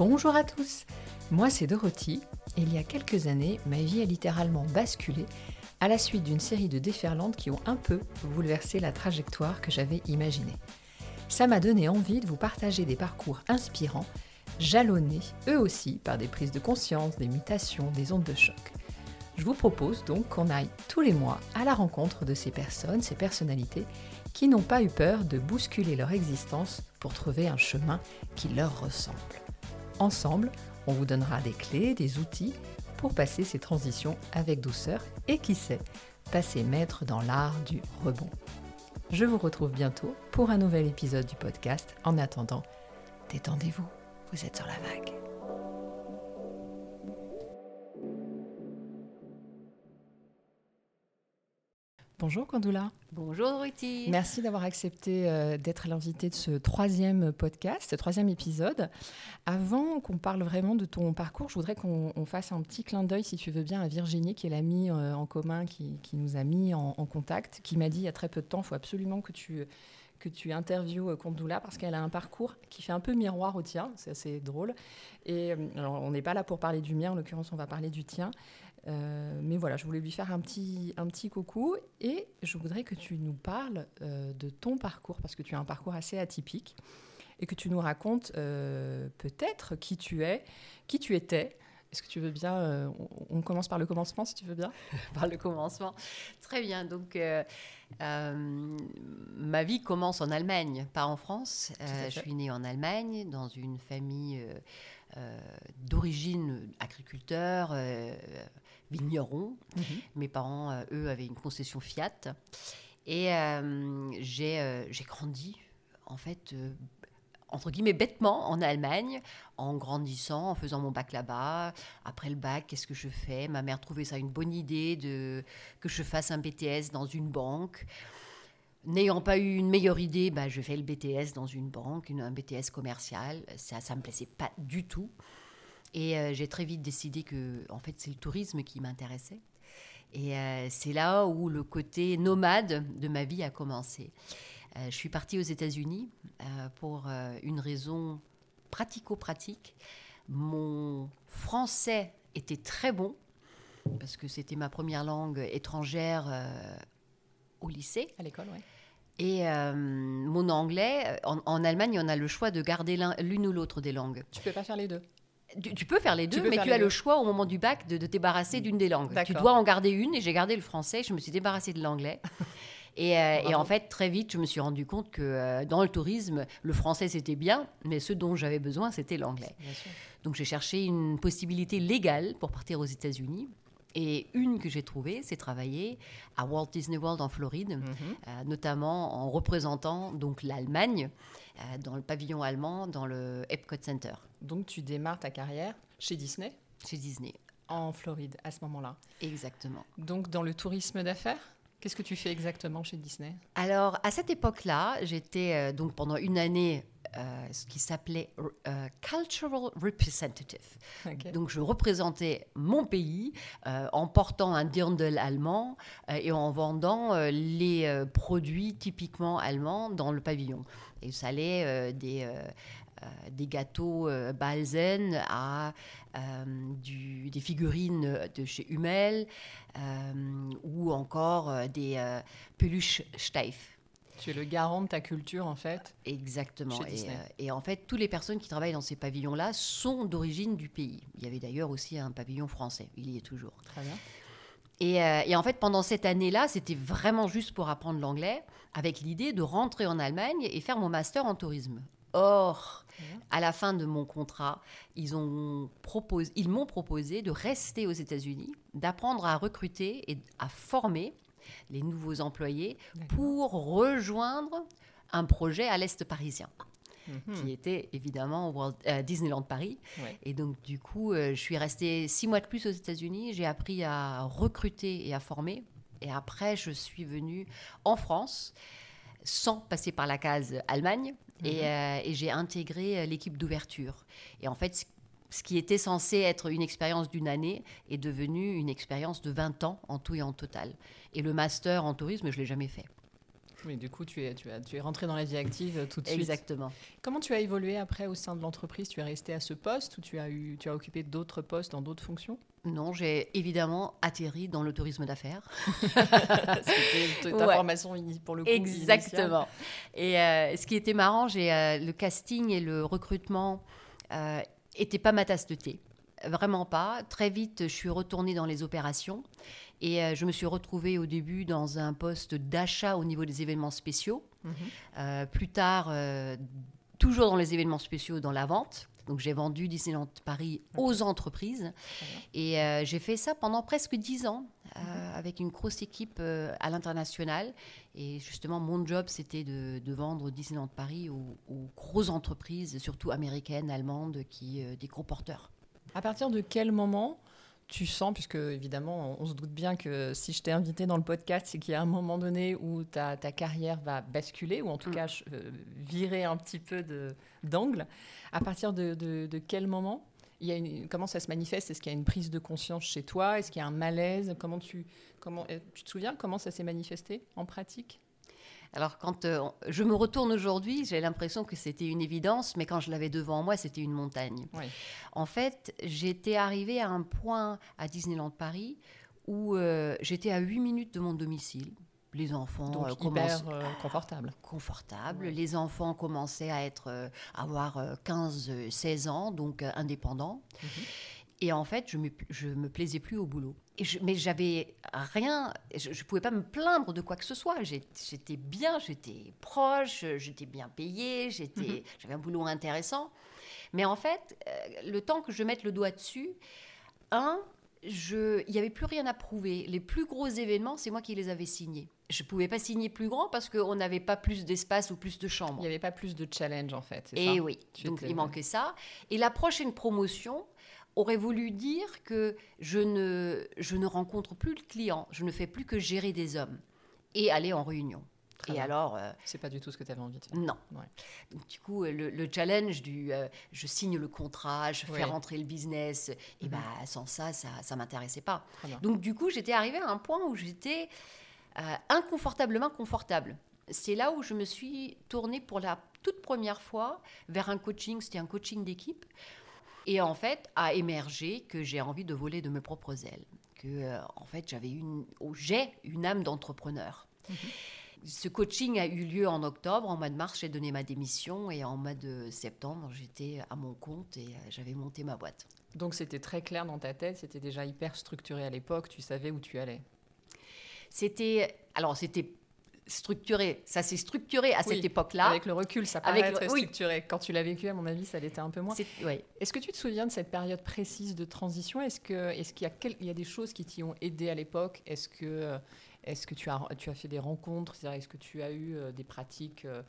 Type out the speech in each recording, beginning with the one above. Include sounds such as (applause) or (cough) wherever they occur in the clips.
Bonjour à tous, moi c'est Dorothy et il y a quelques années, ma vie a littéralement basculé à la suite d'une série de déferlantes qui ont un peu bouleversé la trajectoire que j'avais imaginée. Ça m'a donné envie de vous partager des parcours inspirants, jalonnés eux aussi par des prises de conscience, des mutations, des ondes de choc. Je vous propose donc qu'on aille tous les mois à la rencontre de ces personnes, ces personnalités qui n'ont pas eu peur de bousculer leur existence pour trouver un chemin qui leur ressemble. Ensemble, on vous donnera des clés, des outils pour passer ces transitions avec douceur et qui sait, passer maître dans l'art du rebond. Je vous retrouve bientôt pour un nouvel épisode du podcast. En attendant, détendez-vous, vous êtes sur la vague. Bonjour Candula. Bonjour Ruti. Merci d'avoir accepté euh, d'être l'invité de ce troisième podcast, ce troisième épisode. Avant qu'on parle vraiment de ton parcours, je voudrais qu'on fasse un petit clin d'œil, si tu veux bien, à Virginie, qui est l'amie euh, en commun qui, nous a mis en, contact, qui m'a dit il y a très peu de temps, il faut absolument que tu que tu interviews Condoula euh, parce qu'elle a un parcours qui fait un peu miroir au tien, c'est assez drôle. Et alors, on n'est pas là pour parler du mien, en l'occurrence, on va parler du tien. Euh, mais voilà, je voulais lui faire un petit, un petit coucou et je voudrais que tu nous parles euh, de ton parcours parce que tu as un parcours assez atypique et que tu nous racontes euh, peut-être qui tu es, qui tu étais. Est-ce que tu veux bien on, commence par le commencement si tu veux bien? (laughs) Par le commencement. Très bien. Donc, ma vie commence en Allemagne, pas en France. je suis née en Allemagne dans une famille d'origine agriculteur vigneron. Mhm. Mes parents, euh, eux, avaient une concession Fiat. Et euh, euh, j'ai grandi, en fait, entre guillemets, bêtement en Allemagne, en grandissant, en faisant mon bac là-bas. Après le bac, qu'est-ce que je fais? Ma mère trouvait ça une bonne idée de, que je fasse un BTS dans une banque. N'ayant pas eu une meilleure idée, bah, je fais le BTS dans une banque, un BTS commercial. Ça ne me plaisait pas du tout. Et euh, j'ai très vite décidé que, en fait, c'est le tourisme qui m'intéressait. Et euh, c'est là où le côté nomade de ma vie a commencé. Euh, je suis partie aux États-Unis pour une raison pratico-pratique. Mon français était très bon parce que c'était ma première langue étrangère au lycée. À l'école, oui. Et mon anglais, en, en, Allemagne, on a le choix de garder l'une ou l'autre des langues. Tu peux pas faire les deux tu, peux faire les deux, mais tu as le choix au moment du bac de, te débarrasser d'une des langues. Tu dois en garder une, et j'ai gardé le français, je me suis débarrassée de l'anglais. (laughs) Euh, et, en fait, très vite, je me suis rendu compte que euh, dans le tourisme, le français c'était bien, mais ce dont j'avais besoin, c'était l'anglais. Donc j'ai cherché une possibilité légale pour partir aux États-Unis. Et une que j'ai trouvée, c'est travailler à Walt Disney World en Floride, mhm. euh, notamment en représentant donc l'Allemagne dans le pavillon allemand, dans le Epcot Center. Donc tu démarres ta carrière chez Disney Chez Disney. En Floride, à ce moment-là. Exactement. Donc dans le tourisme d'affaires Qu'est-ce que tu fais exactement chez Disney? Alors, à cette époque-là, j'étais euh, donc pendant une année euh, ce qui s'appelait euh, Cultural Representative. Donc, je représentais mon pays en portant un dirndl allemand et en vendant les produits typiquement allemands dans le pavillon. Et ça allait des euh, des gâteaux euh, Balzen à euh, des figurines de chez Hummel ou encore des peluches Steif. Tu es le garant de ta culture, en fait. Exactement. Et, en fait, toutes les personnes qui travaillent dans ces pavillons-là sont d'origine du pays. Il y avait d'ailleurs aussi un pavillon français. Il y est toujours. Très bien. Et, et en fait, pendant cette année-là, c'était vraiment juste pour apprendre l'anglais, avec l'idée de rentrer en Allemagne et faire mon master en tourisme. Or, à la fin de mon contrat, ils m'ont proposé, proposé de rester aux États-Unis, d'apprendre à recruter et à former les nouveaux employés pour rejoindre un projet à l'Est parisien. Mhm. qui était évidemment euh, Disneyland Paris. Et donc, du coup, euh, je suis restée six mois de plus aux États-Unis. J'ai appris à recruter et à former. Et après, je suis venue en France sans passer par la case Allemagne. Mhm. Euh, et, j'ai intégré l'équipe d'ouverture. Et en fait, ce qui était censé être une expérience d'une année est devenu une expérience de 20 ans en tout et en total. Et le master en tourisme, je ne l'ai jamais fait. Oui, du coup, tu es, tu, as, tu es rentré dans la vie active tout de suite. Exactement. Comment tu as évolué après au sein de l'entreprise? Tu es resté à ce poste ou tu as, eu, tu as occupé d'autres postes dans d'autres fonctions? Non, j'ai évidemment atterri dans le tourisme d'affaires. (laughs) C'était ta formation pour le coup. Exactement. Et euh, ce qui était marrant, j'ai euh, le casting et le recrutement n'étaient pas ma tasse de thé. Vraiment pas. Très vite, je suis retournée dans les opérations et euh, je me suis retrouvée au début dans un poste d'achat au niveau des événements spéciaux. Mhm. Euh, plus tard, euh, toujours dans les événements spéciaux, dans la vente. Donc j'ai vendu Disneyland Paris aux entreprises. Et j'ai fait ça pendant presque dix ans mhm. avec une grosse équipe à l'international. Et justement, mon job, c'était de, vendre Disneyland Paris aux, aux, grosses entreprises, surtout américaines, allemandes, qui, des gros porteurs. À partir de quel moment tu sens, puisque évidemment, on, se doute bien que si je t'ai invité dans le podcast, c'est qu'il y a un moment donné où ta, ta carrière va basculer, ou en tout mm. cas euh, virer un petit peu d'angle. À partir de, de, quel moment il y a une, Comment ça se manifeste? Est-ce qu'il y a une prise de conscience chez toi? Est-ce qu'il y a un malaise? Comment tu, comment, euh, tu te souviens comment ça s'est manifesté en pratique? Alors quand euh, je me retourne aujourd'hui, j'ai l'impression que c'était une évidence, mais quand je l'avais devant moi, c'était une montagne. En fait, j'étais arrivée à un point à Disneyland Paris où euh, j'étais à 8 minutes de mon domicile. Les enfants Donc, hyper confortable. Confortable. Les enfants commençaient à être, avoir 15-16 ans, donc indépendants. Mhm. Et en fait, je me, je me plaisais plus au boulot. Et je, mais j'avais rien, je ne pouvais pas me plaindre de quoi que ce soit. J'étais bien, j'étais proche, j'étais bien payée, j'étais, mhm. j'avais un boulot intéressant. Mais en fait, euh, le temps que je mette le doigt dessus, un, il n'y avait plus rien à prouver. Les plus gros événements, c'est moi qui les avais signés. Je ne pouvais pas signer plus grand parce qu'on n'avait pas plus d'espace ou plus de chambres. Il n'y avait pas plus de challenge en fait. Et oui, donc il manquait ça. Et la prochaine promotion, aurait voulu dire que je ne, je ne rencontre plus le client, je ne fais plus que gérer des hommes et aller en réunion. et alors, euh, c'est pas du tout ce que tu avais envie de faire. Non. Donc, du coup, le, challenge du euh, je signe le contrat, je fais rentrer le business, et mhm. ben sans ça, ça, ça m'intéressait pas. Donc du coup, j'étais arrivée à un point où j'étais euh, inconfortablement confortable. C'est là où je me suis tournée pour la toute première fois vers un coaching. C'était un coaching d'équipe et en fait, a émergé que j'ai envie de voler de mes propres ailes. Que, euh, en fait, j'avais une, oh, j'ai une âme d'entrepreneur. Mhm. Ce coaching a eu lieu en octobre. En mois de mars, j'ai donné ma démission. Et en mois de septembre, j'étais à mon compte et euh, j'avais monté ma boîte. Donc, c'était très clair dans ta tête. C'était déjà hyper structuré à l'époque. Tu savais où tu allais? C'était. Alors, c'était structuré. Ça s'est structuré à cette époque-là. Avec le recul, ça paraît être structuré. Quand tu l'as vécu, à mon avis, ça l'était un peu moins. Est-ce que tu te souviens de cette période précise de transition? Est-ce qu'il est y, a il y a des choses qui t'y ont aidé à l'époque? Est-ce que, est que tu, as, tu as fait des rencontres? Est-ce que tu as eu euh, des pratiques euh,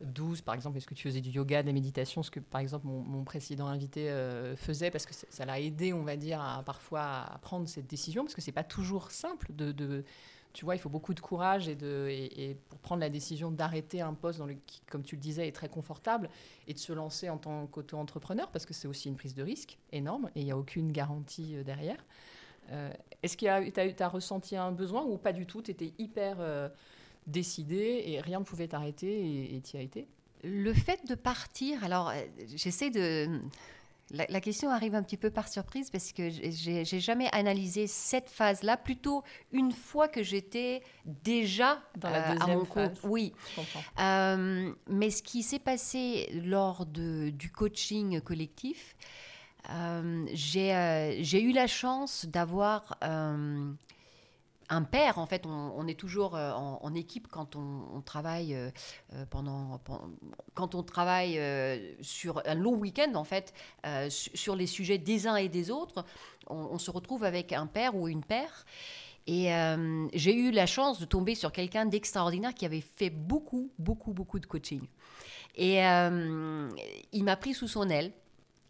douces? Par exemple, est-ce que tu faisais du yoga, des méditations? Ce que, par exemple, mon, précédent invité euh, faisait, parce que ça l'a aidé, on va dire, à, parfois à prendre cette décision, parce que c'est pas toujours simple de tu vois, il faut beaucoup de courage et, de, et, pour prendre la décision d'arrêter un poste dans le, qui, comme tu le disais, est très confortable et de se lancer en tant qu'auto-entrepreneur parce que c'est aussi une prise de risque énorme et il n'y a aucune garantie euh, derrière. Euh, est-ce que tu as, ressenti un besoin ou pas du tout? Tu étais hyper euh, décidé et rien ne pouvait t'arrêter et tu y as été? Le fait de partir, alors j'essaie de la, question arrive un petit peu par surprise parce que j'ai jamais analysé cette phase-là, plutôt une fois que j'étais déjà Dans la euh, à mon compte. Oui. Euh, mais ce qui s'est passé lors de, du coaching collectif, euh, j'ai eu la chance d'avoir un père, en fait, on, est toujours euh, en, équipe quand on, travaille euh, euh, pendant, quand on travaille sur un long week-end, en fait, sur les sujets des uns et des autres, on, se retrouve avec un père ou une père. Et j'ai eu la chance de tomber sur quelqu'un d'extraordinaire qui avait fait beaucoup, beaucoup, beaucoup de coaching. Et il m'a pris sous son aile.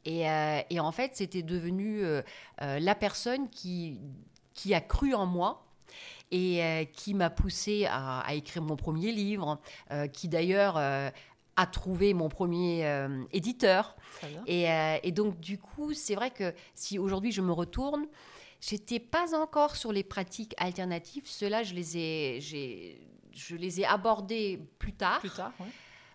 Et, en fait, c'était devenu la personne qui a cru en moi et euh, qui m'a poussé à, écrire mon premier livre, euh, qui d'ailleurs euh, a trouvé mon premier éditeur. Et, et, donc du coup, c'est vrai que si aujourd'hui je me retourne, j'étais pas encore sur les pratiques alternatives. Cela, je les ai, je les ai abordés plus tard. Plus tard, ouais.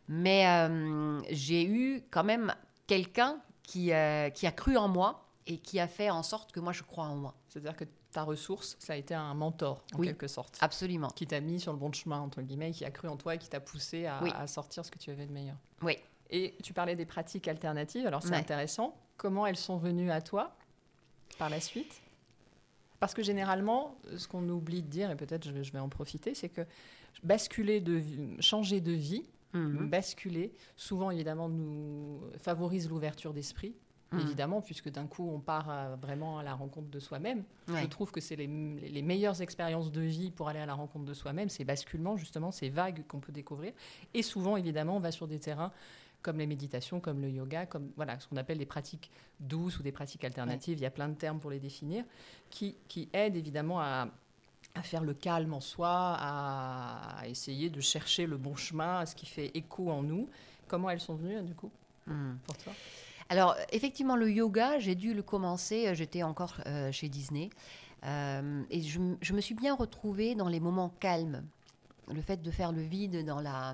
Mais euh, j'ai eu quand même quelqu'un qui, euh, qui a cru en moi et qui a fait en sorte que moi je crois en moi. C'est-à-dire que ta ressource, ça a été un mentor, en Oui. quelque sorte. Absolument. Qui t'a mis sur le bon chemin, entre guillemets, qui a cru en toi et qui t'a poussé à, Oui. à sortir ce que tu avais de meilleur. Oui. Et tu parlais des pratiques alternatives, alors c'est Ouais. intéressant. Comment elles sont venues à toi par la suite? Parce que généralement, ce qu'on oublie de dire, et peut-être je vais, je vais en profiter, c'est que basculer de vie- changer de vie, Mhm. basculer, souvent évidemment nous favorise l'ouverture d'esprit, Mhm. évidemment, puisque d'un coup on part à- vraiment à la rencontre de soi-même. Ouais. Je trouve que c'est les, les meilleures expériences de vie pour aller à la rencontre de soi-même, ces basculements justement, ces vagues qu'on peut découvrir. Et souvent évidemment on va sur des terrains comme les méditations, comme le yoga, comme voilà, ce qu'on appelle des pratiques douces ou des pratiques alternatives, il y a plein de termes pour les définir, qui, qui aident évidemment à, à faire le calme en soi, à, essayer de chercher le bon chemin, à ce qui fait écho en nous. Comment elles sont venues, du coup, Mhm. pour toi? Alors, effectivement, le yoga, j'ai dû le commencer, euh, j'étais encore euh, chez Disney. Euh, et je, me suis bien retrouvée dans les moments calmes. Le fait de faire le vide dans la,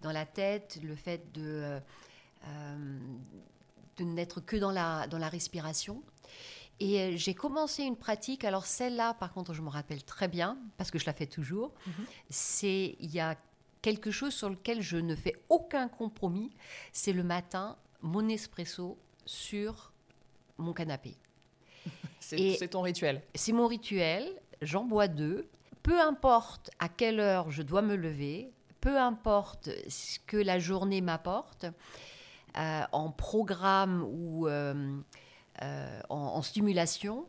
dans la tête, le fait de, euh, de n'être que dans la, dans la respiration. Et j'ai commencé une pratique, alors celle-là, par contre, je me rappelle très bien, parce que je la fais toujours. Mhm. C'est, il y a quelque chose sur lequel je ne fais aucun compromis, c'est le matin, mon espresso sur mon canapé. (laughs) C'est ton rituel. C'est mon rituel, j'en bois deux. Peu importe à quelle heure je dois me lever, peu importe ce que la journée m'apporte, euh, en programme ou euh, euh, en, en stimulation,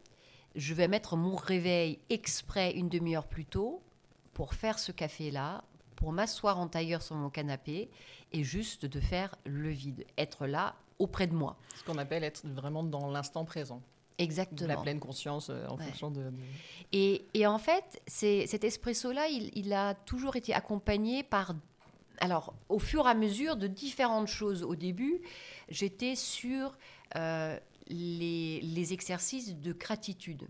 je vais mettre mon réveil exprès une demi-heure plus tôt pour faire ce café-là, pour m'asseoir en tailleur sur mon canapé et juste de faire le vide, être là auprès de moi. Ce qu'on appelle être vraiment dans l'instant présent. Exactement. la pleine conscience euh, en Ouais. fonction de... de- Et, et en fait, cet espresso-là, il, il a toujours été accompagné par, alors, au fur et à mesure de différentes choses. Au début, j'étais sur euh, les, les exercices de gratitude.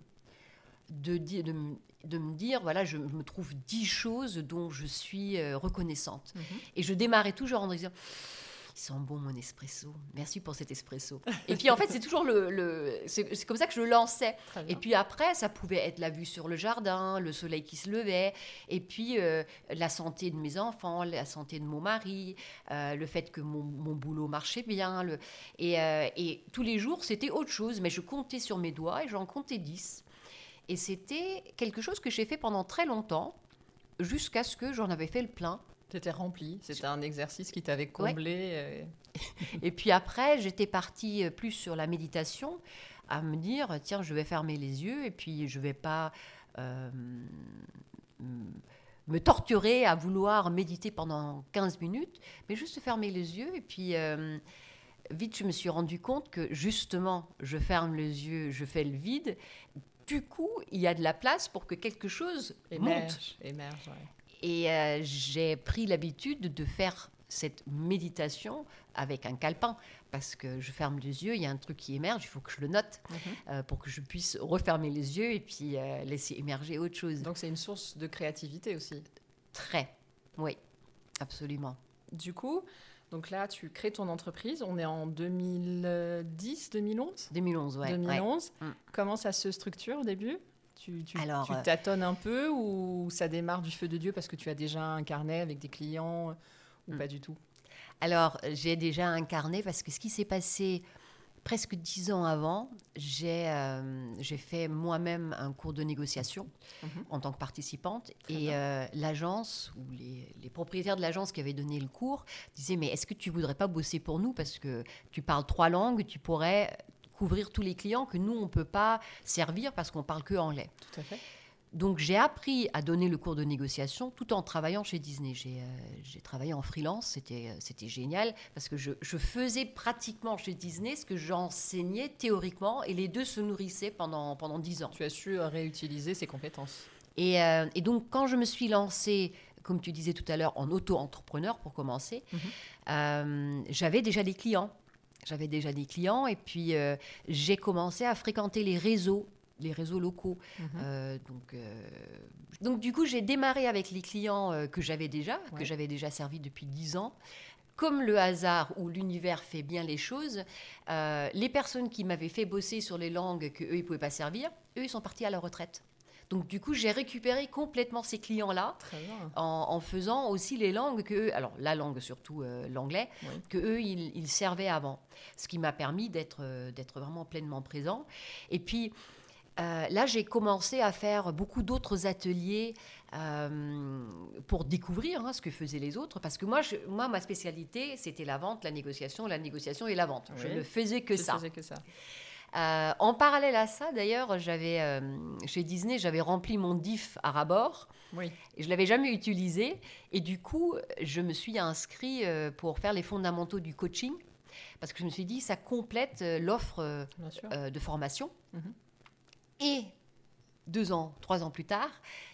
De, de, de me dire, voilà, je me trouve dix choses dont je suis euh, reconnaissante. Et je démarrais toujours en disant, il sent bon mon espresso. Merci pour cet espresso. Et puis en fait, c'est toujours le, le- c'est, comme ça que je le lançais. Et puis après, ça pouvait être la vue sur le jardin, le soleil qui se levait, et puis euh, la santé de mes enfants, la santé de mon mari, euh, le fait que mon, mon boulot marchait bien. Le, et, et tous les jours, c'était autre chose, mais je comptais sur mes doigts et j'en comptais 10. Et c'était quelque chose que j'ai fait pendant très longtemps, jusqu'à ce que j'en avais fait le plein. T'étais rempli, c'était un exercice qui t'avait comblé. euh, Et puis après, j'étais partie euh, plus sur la méditation, à me dire, tiens, je vais fermer les yeux et puis je vais pas euh, me torturer à vouloir méditer pendant 15 minutes, mais juste fermer les yeux. Et puis euh, vite, je me suis rendu compte que justement, je ferme les yeux, je fais le vide. Du coup, il y a de la place pour que quelque chose monte. émerge, émerge, ouais. Et euh, j'ai pris l'habitude de faire cette méditation avec un calepin parce que je ferme les yeux, il y a un truc qui émerge, il faut que je le note Mhm. euh, pour que je puisse refermer les yeux et puis euh, laisser émerger autre chose. Donc c'est une source de créativité aussi. Très, oui, absolument. Du coup, donc là, tu crées ton entreprise. On est en 2010, 2011 2011, ouais. ouais. 2011. Mm. Comment ça se structure au début? Tu, tu, Alors, tu euh, tâtonnes un peu ou ça démarre du feu de Dieu parce que tu as déjà un carnet avec des clients euh, ou Mm. pas du tout? Alors, j'ai déjà incarné parce que ce qui s'est passé presque dix ans avant, j'ai euh, j'ai fait moi-même un cours de négociation Mhm. en tant que participante. Très et euh, l'agence, ou les, les propriétaires de l'agence qui avaient donné le cours, disaient, mais est-ce que tu voudrais pas bosser pour nous? Parce que tu parles trois langues, tu pourrais couvrir tous les clients que nous, on ne peut pas servir parce qu'on parle que anglais. Tout à fait. Donc j'ai appris à donner le cours de négociation tout en travaillant chez Disney. J'ai euh, travaillé en freelance, c'était euh, c'était génial parce que je, je faisais pratiquement chez Disney ce que j'enseignais théoriquement et les deux se nourrissaient pendant, pendant 10 ans. Tu as su euh, réutiliser ces compétences. Et, euh, et donc quand je me suis lancée, comme tu disais tout à l'heure, en auto-entrepreneur pour commencer, Mhm. euh, j'avais déjà des clients. J'avais déjà des clients et puis euh, j'ai commencé à fréquenter les réseaux les réseaux locaux. Mhm. Euh, donc, euh, donc, du coup, j'ai démarré avec les clients euh, que j'avais déjà, Ouais. que j'avais déjà servi depuis 10 ans. Comme le hasard ou l'univers fait bien les choses, les personnes qui m'avaient fait bosser sur les langues que eux ils pouvaient pas servir, eux ils sont partis à la retraite. Donc du coup j'ai récupéré complètement ces clients-là en, en faisant aussi les langues que eux, alors la langue surtout euh, l'anglais, Oui. que eux ils, ils servaient avant, ce qui m'a permis d'être d'être vraiment pleinement présent. Et puis euh, là j'ai commencé à faire beaucoup d'autres ateliers euh, pour découvrir hein, ce que faisaient les autres, parce que moi je- moi ma spécialité c'était la vente, la négociation, la négociation et la vente. Je ne faisais que Je ça. faisais que ça. Euh, en parallèle à ça, d'ailleurs, j'avais chez Disney, j'avais rempli mon diff à rabord Oui. et je l'avais jamais utilisé. Et du coup, je me suis inscrit pour faire les fondamentaux du coaching parce que je me suis dit ça complète l'offre de formation. Mhm. Et deux ans, trois ans plus tard,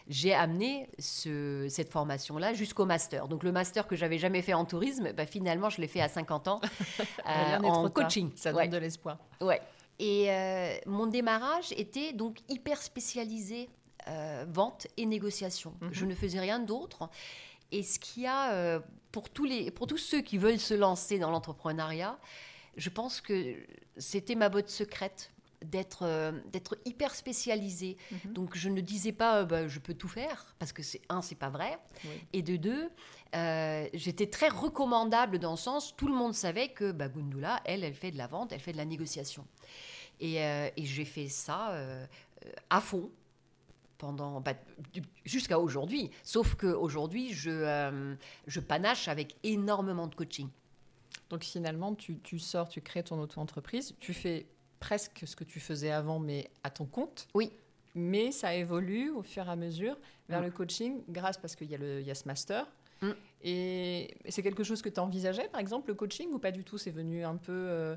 j'ai amené ce- cette formation-là jusqu'au master. Donc le master que j'avais jamais fait en tourisme, bah, finalement, je l'ai fait à 50 ans (laughs) euh, Rien n'est en tard. coaching. Ça donne Ouais. de l'espoir. Ouais. Et euh, mon démarrage était donc hyper spécialisé euh, vente et négociation. Mhm. Je ne faisais rien d'autre. Et ce qu'il y a euh, pour, tous les, pour tous ceux qui veulent se lancer dans l'entrepreneuriat, je pense que c'était ma botte secrète d'être euh, d'être hyper spécialisée. Mhm. Donc je ne disais pas euh, bah, je peux tout faire parce que c'est un c'est pas vrai Oui. et de deux euh, j'étais très recommandable dans le sens tout le monde savait que bah, Gundula elle elle fait de la vente elle fait de la négociation et, et j'ai fait ça à fond pendant bah, jusqu'à aujourd'hui sauf que aujourd'hui je je panache avec énormément de coaching Donc finalement, tu, tu sors, tu crées ton auto-entreprise, tu fais presque ce que tu faisais avant, mais à ton compte. Oui. Mais ça évolue au fur et à mesure vers Mm. le coaching, grâce parce qu'il y, a le- il y a ce master. Mm. Et c'est quelque chose que tu envisageais, par exemple, le coaching, ou pas du tout? C'est venu un peu. euh,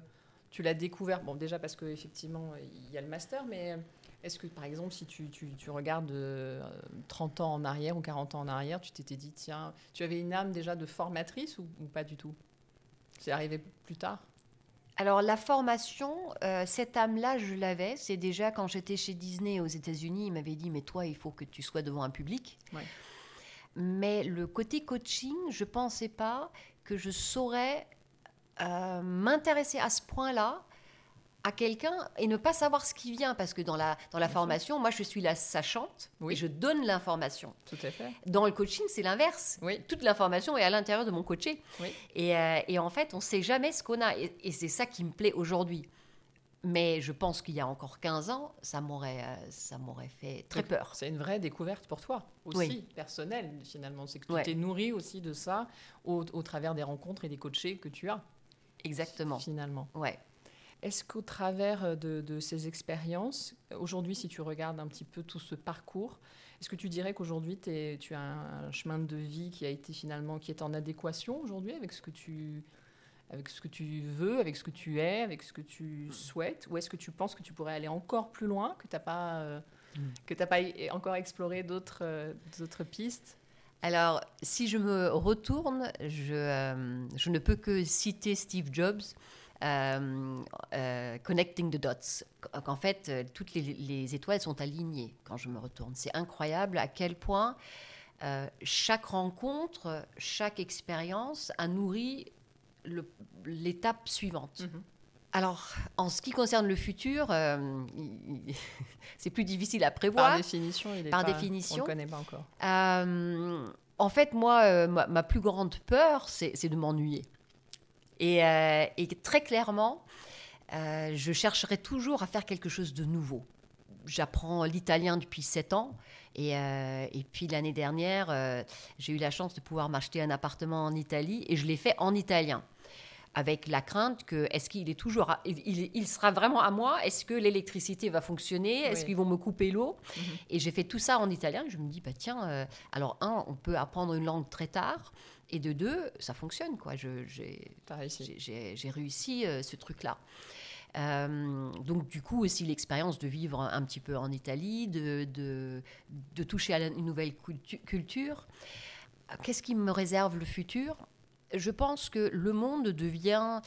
tu l'as découvert, bon, déjà parce qu'effectivement, il y a le master, mais est-ce que, par exemple, si tu, tu- tu regardes euh, 30 ans en arrière ou 40 ans en arrière, tu t'étais dit, tiens, tu avais une âme déjà de formatrice ou, ou pas du tout? C'est arrivé plus tard? Alors la formation, euh, cette âme-là, je l'avais. C'est déjà quand j'étais chez Disney aux États-Unis, il m'avait dit mais toi, il faut que tu sois devant un public. Ouais. Mais le côté coaching, je pensais pas que je saurais euh, m'intéresser à ce point-là à quelqu'un et ne pas savoir ce qui vient parce que dans la dans la Bien sûr. formation, moi je suis la sachante Oui. et je donne l'information. Tout à fait. Dans le coaching, c'est l'inverse. Oui. Toute l'information est à l'intérieur de mon coaché. Oui. Et, euh, et en fait, on ne sait jamais ce qu'on a. Et, et c'est ça qui me plaît aujourd'hui. Mais je pense qu'il y a encore 15 ans, ça m'aurait, euh, ça m'aurait fait très peur. C'est une vraie découverte pour toi aussi, Oui. personnelle finalement. C'est que tu Ouais. t'es nourri aussi de ça au, au travers des rencontres et des coachés que tu as Exactement. finalement. Ouais. Est-ce qu'au travers de, de ces expériences, aujourd'hui, si tu regardes un petit peu tout ce parcours, est-ce que tu dirais qu'aujourd'hui, tu as un chemin de vie qui a été finalement, qui est en adéquation aujourd'hui avec ce que tu avec ce que tu veux, avec ce que tu es, avec ce que tu souhaites, ou est-ce que tu penses que tu pourrais aller encore plus loin, que tu n'as pas, euh, Mm. que pas encore exploré d'autres euh, d'autres pistes? Alors, si je me retourne, je, euh, je ne peux que citer Steve Jobs, euh, euh, Connecting the Dots. Qu'en fait, euh, toutes les, les étoiles sont alignées quand je me retourne. C'est incroyable à quel point euh, chaque rencontre, chaque expérience a nourri l'étape suivante. Alors, en ce qui concerne le futur, euh, (laughs) c'est plus difficile à prévoir. Par définition, il est Par pas- définition. on le connaît pas encore. Euh, en fait, moi, euh, ma, ma plus grande peur, c'est de m'ennuyer. Et, euh, et très clairement, euh, je chercherai toujours à faire quelque chose de nouveau. J'apprends l'italien depuis 7 ans. Et, euh, et puis l'année dernière, j'ai eu la chance de pouvoir m'acheter un appartement en Italie et je l'ai fait en italien. Avec la crainte que, est-ce qu'il est toujours, à- il, sera vraiment à moi? Est-ce que l'électricité va fonctionner? Est-ce Oui. qu'ils vont me couper l'eau? Mhm. Et j'ai fait tout ça en italien. Je me dis, bah tiens, euh, alors un, on peut apprendre une langue très tard, et de deux, ça fonctionne quoi. J'ai réussi. euh, ce truc-là. Euh, donc du coup aussi l'expérience de vivre un, un petit peu en Italie, de, de, de toucher à la- une nouvelle cultu- culture. Qu'est-ce qui me réserve le futur? Je pense que le monde devient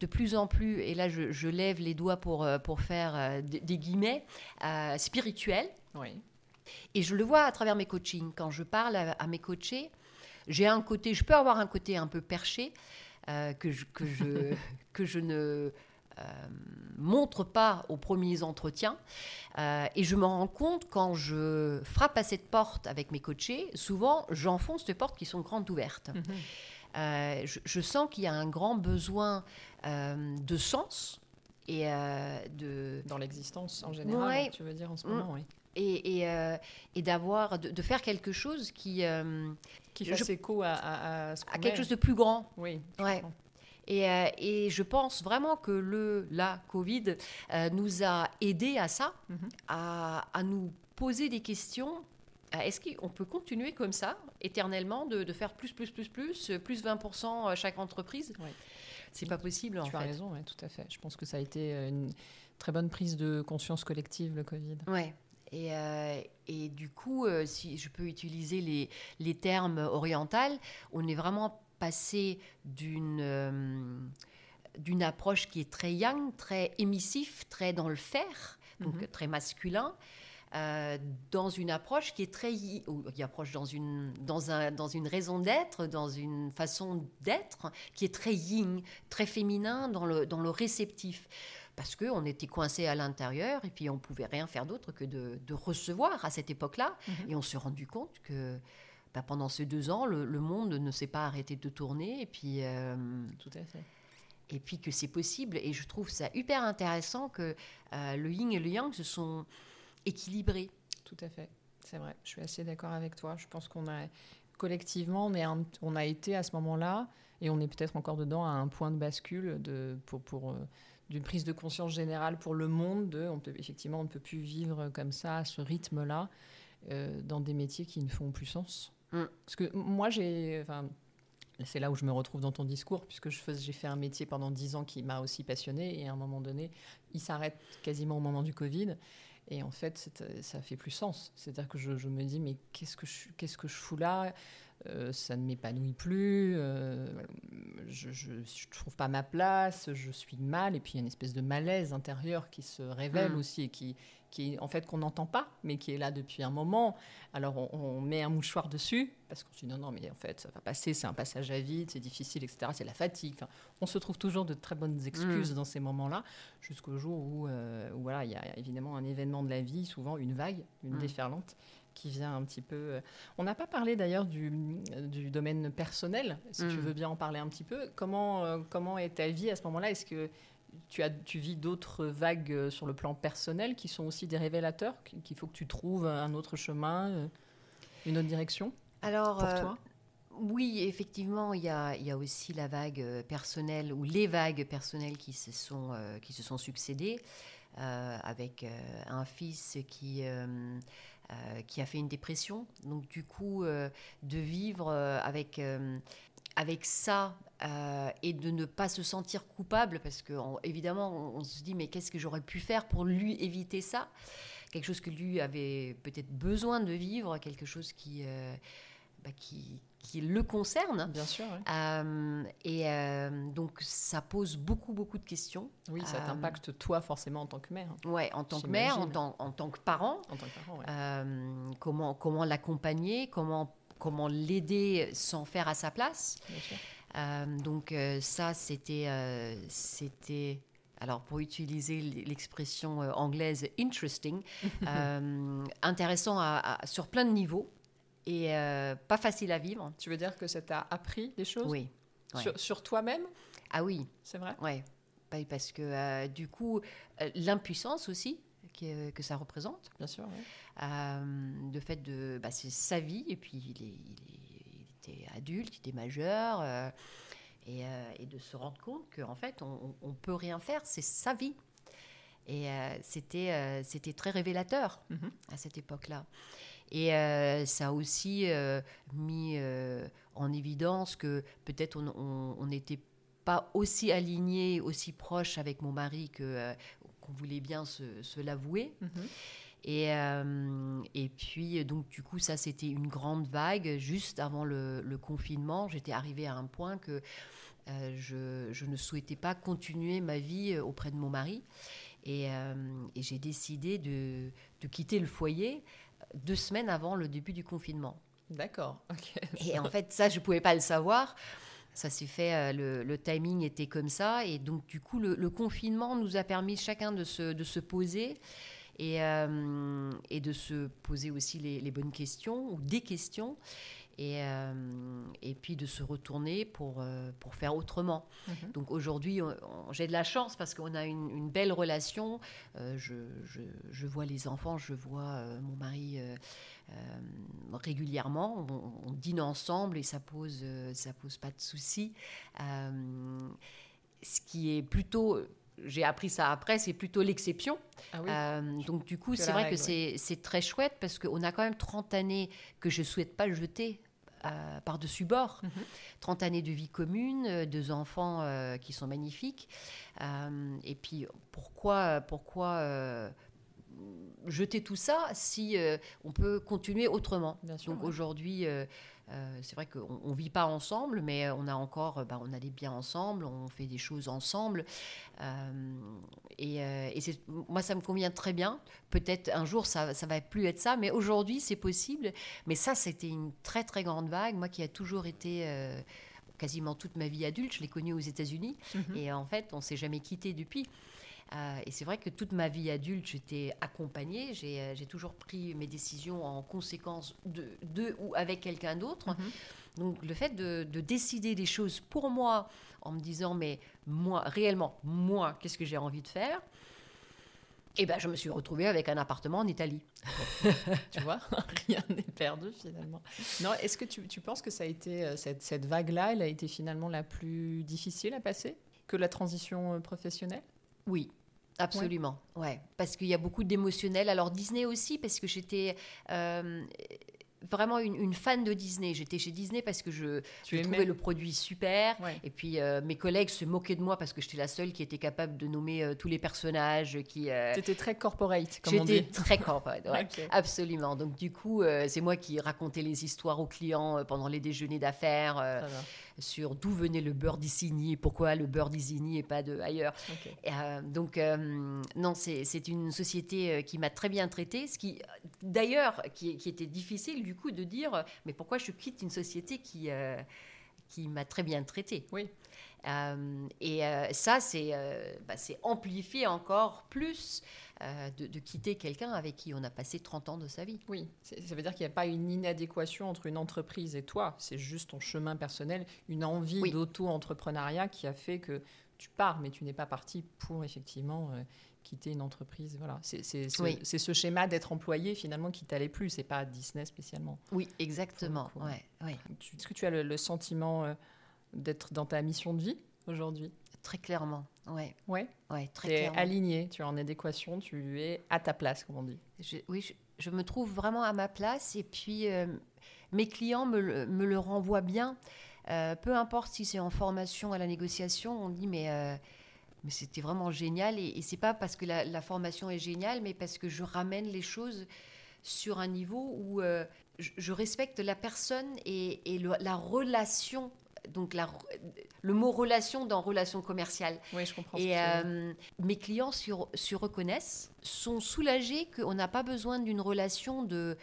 de plus en plus, et là je, lève les doigts pour, pour faire des, guillemets, spirituel. Oui. Et je le vois à travers mes coachings. Quand je parle à, mes coachés, j'ai un côté, je peux avoir un côté un peu perché que, je, que, je, (laughs) que je ne euh, montre pas aux premiers entretiens. Euh, et je me rends compte quand je frappe à cette porte avec mes coachés, souvent j'enfonce des portes qui sont grandes ouvertes. Mhm. Euh, je, sens qu'il y a un grand besoin de sens et de dans l'existence en général. Tu veux dire en ce moment, oui. Et, et, d'avoir de, faire quelque chose qui qui fasse écho à, à, à quelque chose de plus grand. Oui. Ouais. Euh, et, je pense vraiment que le, la Covid euh, nous a aidé à ça, mhm. à, nous poser des questions. Euh, est-ce qu'on peut continuer comme ça, éternellement, de, faire plus, plus, plus, plus, plus 20% chaque entreprise? Oui. C'est pas possible, en tu fait. Tu as raison, tout à fait. Je pense que ça a été une très bonne prise de conscience collective, le Covid. Ouais. Et, et, du coup, si je peux utiliser les, les termes orientaux, on est vraiment passer d'une euh, d'une approche qui est très yang, très émissif, très dans le faire, donc mhm. très masculin, euh, dans une approche qui est très ou qui approche dans une dans un dans une raison d'être, dans une façon d'être qui est très yin, très féminin dans le dans le réceptif. Parce qu'on était coincé à l'intérieur et puis on pouvait rien faire d'autre que de, de, recevoir à cette époque-là. Mhm. Et on s'est rendu compte que bah, pendant ces deux ans, le, monde ne s'est pas arrêté de tourner. Et puis, euh, Tout à fait. Et puis que c'est possible. Et je trouve ça hyper intéressant que euh, le yin et le yang se sont équilibrés. Tout à fait. C'est vrai. Je suis assez d'accord avec toi. Je pense qu'on a collectivement, on, est on a été à ce moment-là, et on est peut-être encore dedans à un point de bascule de, pour, pour euh, d'une prise de conscience générale pour le monde. De, on peut, effectivement, on ne peut plus vivre comme ça, à ce rythme-là, dans des métiers qui ne font plus sens. Mm. Parce que moi, j'ai. C'est là où je me retrouve dans ton discours, puisque j'ai fait un métier pendant dix ans qui m'a aussi passionné, et à un moment donné, il s'arrête quasiment au moment du Covid. Et en fait, ça fait plus sens. C'est-à-dire que je, me dis, mais qu'est-ce que je, qu'est-ce que je fous là? Euh, Ça ne m'épanouit plus. Euh, je ne trouve pas ma place. Je suis mal. Et puis, il y a une espèce de malaise intérieur qui se révèle mm. aussi et qui, qui en fait qu'on n'entend pas, mais qui est là depuis un moment. Alors on, met un mouchoir dessus parce qu'on se dit non non mais en fait ça va passer, c'est un passage à vide, c'est difficile, etc. C'est la fatigue. on se trouve toujours de très bonnes excuses mm. dans ces moments-là, jusqu'au jour où, euh, où, voilà il y a évidemment un événement de la vie, souvent une vague, une mm. déferlante qui vient un petit peu. Euh, on n'a pas parlé d'ailleurs du, du, domaine personnel. Si tu mm. veux bien en parler un petit peu, comment euh, comment est ta vie à ce moment-là? Est-ce que tu, as, tu vis d'autres vagues euh, sur le plan personnel qui sont aussi des révélateurs, qu'il faut que tu trouves un autre chemin, une autre direction? Alors, pour toi? oui, effectivement, il y, a, il y, a, aussi la vague personnelle ou les vagues personnelles qui se sont, qui se sont succédées avec un fils qui, qui a fait une dépression. Donc du coup, de vivre avec, avec ça euh, et de ne pas se sentir coupable parce que évidemment on, se dit mais qu'est-ce que j'aurais pu faire pour lui éviter ça? Quelque chose que lui avait peut-être besoin de vivre quelque chose qui euh, bah, qui, qui, le concerne bien sûr euh, et donc ça pose beaucoup beaucoup de questions. Oui ça t'impacte toi forcément en tant que mère. Ouais en tant que mère en tant, en tant que parent. En tant que parent comment comment l'accompagner comment comment l'aider sans faire à sa place. Bien sûr. Euh, donc euh, ça, c'était, euh, c'était alors pour utiliser l'expression anglaise interesting, (laughs) intéressant sur plein de niveaux et pas facile à vivre. Tu veux dire que ça t'a appris des choses Oui. Sur, toi-même Ah oui. C'est vrai Oui. Parce que du coup, l'impuissance aussi que, que, ça représente. Bien sûr. de fait de, bah, c'est sa vie et puis il est, il est était adulte, il était majeur, euh, euh, et, de se rendre compte qu'en fait, on ne peut rien faire, c'est sa vie. Et euh, c'était c'était très révélateur mhm. à cette époque-là. Et ça a aussi mis en évidence que peut-être on n'était pas aussi aligné, aussi proche avec mon mari que qu'on voulait bien se, l'avouer. Mhm. Et, euh, et puis, donc, du coup, ça, c'était une grande vague. Juste avant le, confinement, j'étais arrivée à un point que je, je, ne souhaitais pas continuer ma vie auprès de mon mari. Et, et j'ai décidé de, de, quitter le foyer deux semaines avant le début du confinement. D'accord. Et en fait, ça, je ne pouvais pas le savoir. Ça s'est fait, euh, le, timing était comme ça. Et donc, du coup, le, confinement nous a permis chacun de se, de se poser et, euh, et, de se poser aussi les, les, bonnes questions ou des questions. Et, euh, et puis de se retourner pour, pour faire autrement. Mhm. Donc aujourd'hui, j'ai de la chance parce qu'on a une, une, belle relation. Je, je, je, vois les enfants, je vois mon mari euh, régulièrement. On, dîne ensemble et ça pose, euh, ça pose pas de soucis. Euh, ce qui est plutôt j'ai appris ça après, c'est plutôt l'exception. Ah donc du coup, c'est vrai que c'est très chouette parce qu'on a quand même 30 années que je ne souhaite pas jeter par-dessus bord. 30 mhm. années de vie commune, deux enfants qui sont magnifiques. et puis pourquoi, pourquoi jeter tout ça si euh, on peut continuer autrement? Donc aujourd'hui, euh, euh, c'est vrai qu'on ne vit pas ensemble, mais on a encore, bah, on a des biens ensemble, on fait des choses ensemble. et, et moi, ça me convient très bien. Peut-être un jour, ça ne va plus être ça, mais aujourd'hui, c'est possible. Mais ça, c'était une très, très grande vague. Moi qui a toujours été quasiment toute ma vie adulte, je l'ai connue aux États-Unis. Mhm. Et en fait, on s'est jamais quitté depuis. Euh, et c'est vrai que toute ma vie adulte, j'étais accompagnée. J'ai, euh, toujours pris mes décisions en conséquence de, ou avec quelqu'un d'autre. Mhm. Donc le fait de, décider des choses pour moi, en me disant, mais moi, réellement, moi, qu'est-ce que j'ai envie de faire? Et eh ben, je me suis retrouvée avec un appartement en Italie. (laughs) tu vois, rien n'est perdu finalement. Non, est-ce que tu, tu, penses que ça a été euh, cette, cette vague-là, elle a été finalement la plus difficile à passer que la transition professionnelle? Oui, Absolument, ouais. Parce qu'il y a beaucoup d'émotionnel. Alors Disney aussi, parce que j'étais euh, vraiment une, fan de Disney. J'étais chez Disney parce que je, trouvais le produit super. Et puis euh, mes collègues se moquaient de moi parce que j'étais la seule qui était capable de nommer euh, tous les personnages. Qui, C'était très corporate, comme on dit. J'étais très corporate, (laughs) absolument. Donc du coup, c'est moi qui racontais les histoires aux clients pendant les déjeuners d'affaires sur d'où venait le beurre d'Isigny et pourquoi le beurre d'Isigny et pas de ailleurs. Euh, donc, euh, non, c'est une société euh, qui m'a très bien traité, ce qui, d'ailleurs, qui, était difficile du coup de dire, mais pourquoi je quitte une société qui, qui m'a très bien traité Oui. Et ça, c'est bah, amplifié encore plus euh, de, quitter quelqu'un avec qui on a passé 30 ans de sa vie. Oui, ça veut dire qu'il n'y a pas une inadéquation entre une entreprise et toi. C'est juste ton chemin personnel, une envie d'auto-entrepreneuriat qui a fait que tu pars, mais tu n'es pas parti pour effectivement euh, quitter une entreprise. Voilà, c'est ce, schéma d'être employé finalement qui t'allait plus. C'est pas Disney spécialement. Oui, exactement. Ouais, Est-ce que tu as le, sentiment euh, d'être dans ta mission de vie aujourd'hui Très clairement. Ouais. Ouais. Ouais, très es aligné, tu es en adéquation, tu es à ta place, comme on dit. oui, je, me trouve vraiment à ma place et puis euh, mes clients me, le renvoient bien. Euh, peu importe si c'est en formation à la négociation, on dit mais, euh, mais c'était vraiment génial et, et c'est pas parce que la, formation est géniale, mais parce que je ramène les choses sur un niveau où je, respecte la personne et, la relation donc la, le mot relation dans relation commerciale. Oui, je comprends. Et euh, mes clients se reconnaissent, sont soulagés qu'on n'a pas besoin d'une relation de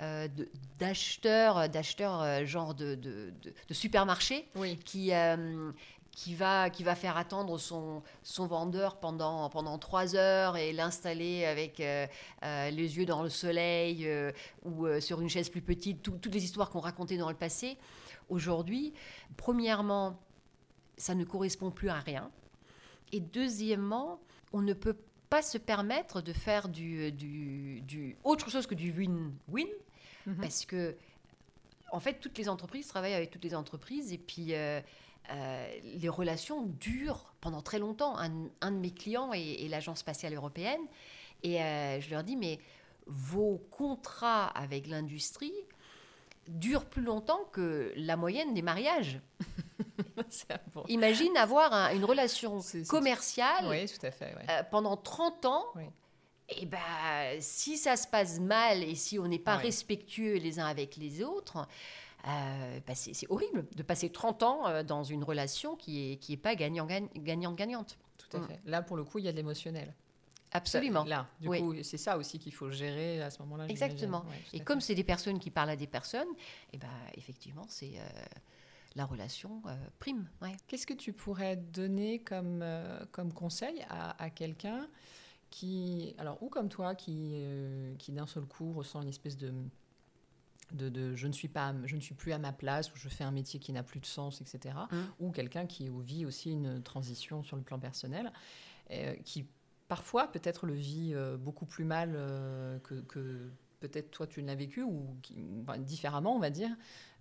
euh, d'acheteur, d'acheteur euh, genre de, de, de, supermarché oui. qui, qui, va, qui va faire attendre son, son vendeur pendant, pendant trois heures et l'installer avec les yeux dans le soleil ou sur une chaise plus petite, toutes les histoires qu'on racontait dans le passé. Aujourd'hui, premièrement, ça ne correspond plus à rien. Et deuxièmement, on ne peut pas se permettre de faire du, du, autre chose que du win-win, mhm. parce que, en fait, toutes les entreprises travaillent avec toutes les entreprises, et puis euh, euh, les relations durent pendant très longtemps. Un, de mes clients est, l'Agence spatiale européenne, et euh, je leur dis, mais vos contrats avec l'industrie durent plus longtemps que la moyenne des mariages. (laughs) Imagine avoir une relation commerciale euh, pendant 30 ans. Et eh ben, si ça se passe mal et si on n'est pas respectueux les uns avec les autres, euh, bah, c'est horrible de passer 30 ans euh, dans une relation qui n'est qui est pas gagnant-gagnante. Tout à fait. Là, pour le coup, il y a de l'émotionnel. Absolument. Là, du coup, c'est ça aussi qu'il faut gérer à ce moment-là. Exactement. et comme c'est des personnes qui parlent à des personnes, et eh ben, effectivement, c'est la relation prime. Qu'est-ce que tu pourrais donner comme, comme conseil à, à quelqu'un qui, alors, ou comme toi, qui, qui d'un seul coup ressent une espèce de de, je, ne suis pas, je ne suis plus à ma place, ou je fais un métier qui n'a plus de sens, etc. Mmh. Ou quelqu'un qui vit aussi une transition sur le plan personnel, euh, qui parfois peut-être le vit euh, beaucoup plus mal euh, que, peut-être toi tu l'as vécu, ou différemment, on va dire.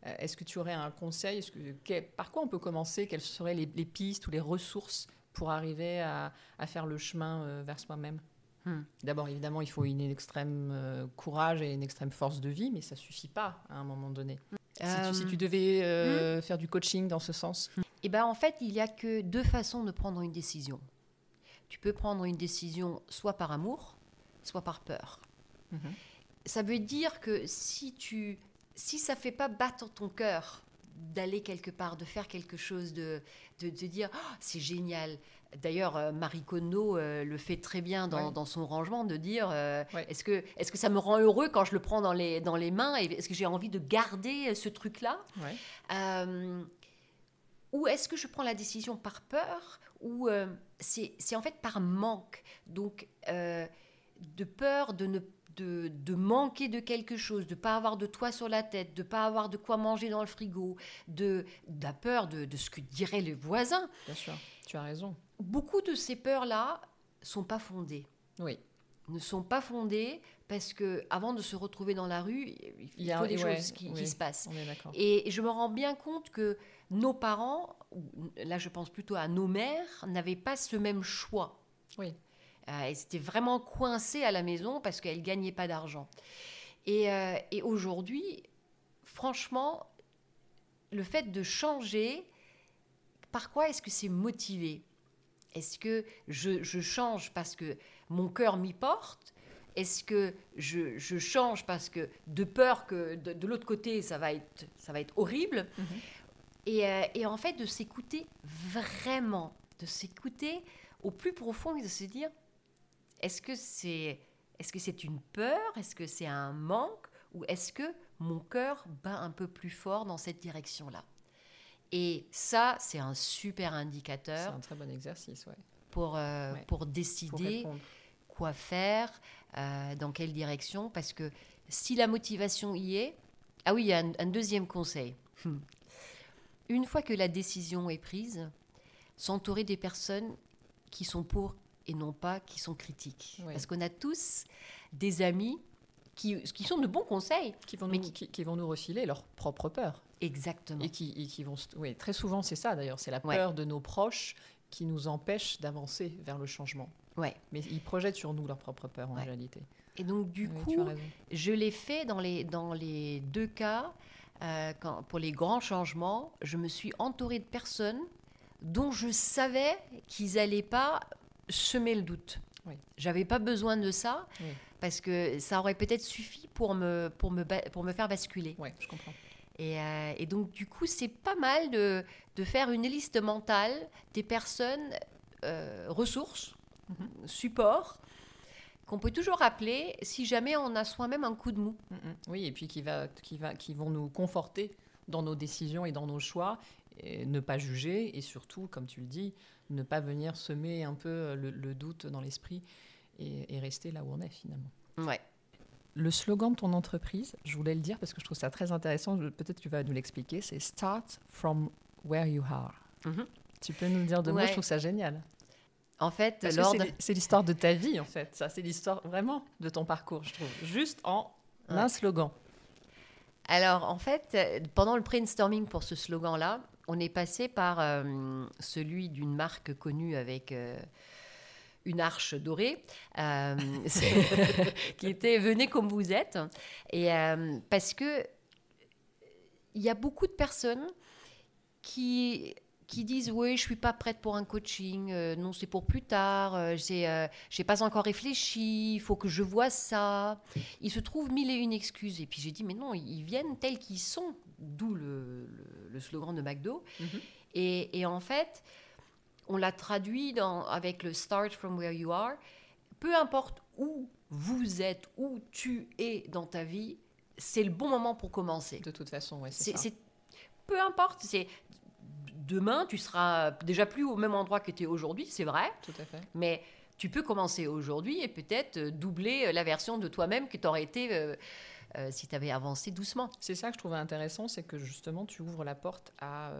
Est-ce que tu aurais un conseil que, Par quoi on peut commencer? Quelles seraient les, pistes ou les ressources pour arriver à faire le chemin vers soi-même? Hmm. D'abord, évidemment, il faut une extrême euh, courage et une extrême force de vie, mais ça suffit pas à un moment donné. Si, tu, euh, devais euh, hmm. faire du coaching dans ce sens Eh ben, en fait, il y a que deux façons de prendre une décision. Tu peux prendre une décision soit par amour, soit par peur. Mhm. Ça veut dire que si tu, si ça fait pas battre ton cœur d'aller quelque part, de faire quelque chose, de, de, dire oh, c'est génial, D'ailleurs, euh, Marie Kondo euh, le fait très bien dans, son rangement, de dire euh, est-ce que, est que ça me rend heureux quand je le prends dans les, dans les mains Est-ce que j'ai envie de garder ce truc-là? Ou est-ce que je prends la décision par peur Ou c'est en fait par manque Donc, de peur de ne de, de, manquer de quelque chose, de pas avoir de toit sur la tête, de pas avoir de quoi manger dans le frigo, de, de la peur de, de ce que diraient les voisins. Bien sûr, tu as raison beaucoup de ces peurs-là sont pas fondées. Oui. Ne sont pas fondées parce que avant de se retrouver dans la rue, il, faut des choses qui, se passent. Et je me rends bien compte que nos parents, là je pense plutôt à nos mères, n'avaient pas ce même choix. Oui. Euh, elles étaient vraiment coincées à la maison parce qu'elles gagnaient pas d'argent. Et, euh, et aujourd'hui, franchement, le fait de changer, par quoi est-ce que c'est motivé? Est-ce que je, change parce que mon cœur m'y porte Est-ce que je, change parce que de peur que de, l'autre côté, ça va être, ça va être horrible mhm. euh, et, en fait, de s'écouter vraiment, de s'écouter au plus profond et de se dire, est-ce que c'est est-ce que c'est une peur? Est-ce que c'est un manque? Ou est-ce que mon cœur bat un peu plus fort dans cette direction-là? Et ça, c'est un super indicateur. C'est un très bon exercice, ouais. Pour, euh, pour décider quoi faire, euh, dans quelle direction. Parce que si la motivation y est. Ah oui, il y a un, deuxième conseil. Hmm. Une fois que la décision est prise, s'entourer des personnes qui sont pour et non pas qui sont critiques. Parce qu'on a tous des amis qui, qui, sont de bons conseils. Qui vont, nous, qui vont nous refiler leur propre peur. Exactement. Et qui, qui vont. Oui, très souvent, c'est ça d'ailleurs. C'est la peur de nos proches qui nous empêche d'avancer vers le changement. Ouais. Mais ils projettent sur nous leur propre peur en réalité. Et donc, du coup, je l'ai fait dans les, dans les deux cas. Euh, quand, pour les grands changements, je me suis entourée de personnes dont je savais qu'ils n'allaient pas semer le doute. Oui. J'avais pas besoin de ça parce que ça aurait peut-être suffi pour me, pour me, pour me faire basculer. Oui, je comprends. Euh, et, donc, du coup, c'est pas mal de, de, faire une liste mentale des personnes euh, ressources, supports, qu'on peut toujours rappeler si jamais on a soi-même un coup de mou. Mhm. Oui, et puis qui, va, qui, va, qui vont nous conforter dans nos décisions et dans nos choix, et ne pas juger, et surtout, comme tu le dis, ne pas venir semer un peu le, doute dans l'esprit et, et rester là où on est finalement. Ouais. Le slogan de ton entreprise, je voulais le dire parce que je trouve ça très intéressant, peut-être tu vas nous l'expliquer, c'est Start from where you are. Mhm. Tu peux nous dire de moi, je trouve ça génial. En fait, c'est l'histoire de ta vie, en (laughs) fait. Ça, c'est l'histoire vraiment de ton parcours, je trouve. Juste en un slogan. Alors, en fait, pendant le brainstorming pour ce slogan-là, on est passé par euh, celui d'une marque connue avec euh, une arche dorée, euh, (laughs) (laughs) qui était venez comme vous êtes. Et euh, parce que il y a beaucoup de personnes qui, qui disent oui je suis pas prête pour un coaching euh, non c'est pour plus tard euh, j'ai euh, j'ai pas encore réfléchi il faut que je vois ça. Ils se trouvent mille et une excuses. Et puis j'ai dit mais non ils viennent tels qu'ils sont d'où le, le, slogan de McDo. Mhm. et, et, en fait on l'a traduit dans, avec le start from where you are. Peu importe où vous êtes où tu es dans ta vie c'est le bon moment pour commencer. De toute façon ouais, c'est peu importe c'est demain, tu seras déjà plus au même endroit que tu es aujourd'hui, c'est vrai. Tout à fait. Mais tu peux commencer aujourd'hui et peut-être euh, doubler euh, la version de toi-même que tu aurais été euh, si tu avais avancé doucement. C'est ça que je trouvais intéressant, c'est que justement, tu ouvres la porte à,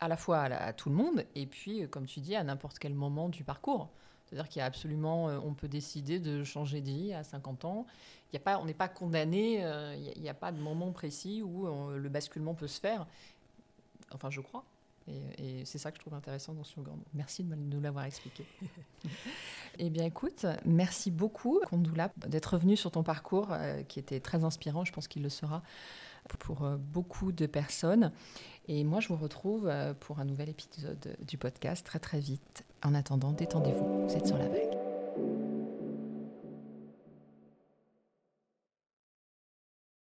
à, la fois à, tout le monde et puis, comme tu dis, à n'importe quel moment du parcours. C'est-à-dire qu'il y a absolument, on peut décider de changer de vie à 50 ans. Il y a pas, on n'est pas condamné, il n'y a, pas de moment précis où le basculement peut se faire. Enfin, je crois. Et, c'est ça que je trouve intéressant dans ce slogan. Merci de nous l'avoir expliqué. (laughs) eh bien, écoute, merci beaucoup, Kondula, d'être venu sur ton parcours euh, qui était très inspirant. Je pense qu'il le sera pour euh, beaucoup de personnes. Et moi, je vous retrouve euh, pour un nouvel épisode du podcast très très vite. En attendant, détendez-vous, vous êtes sur la vague.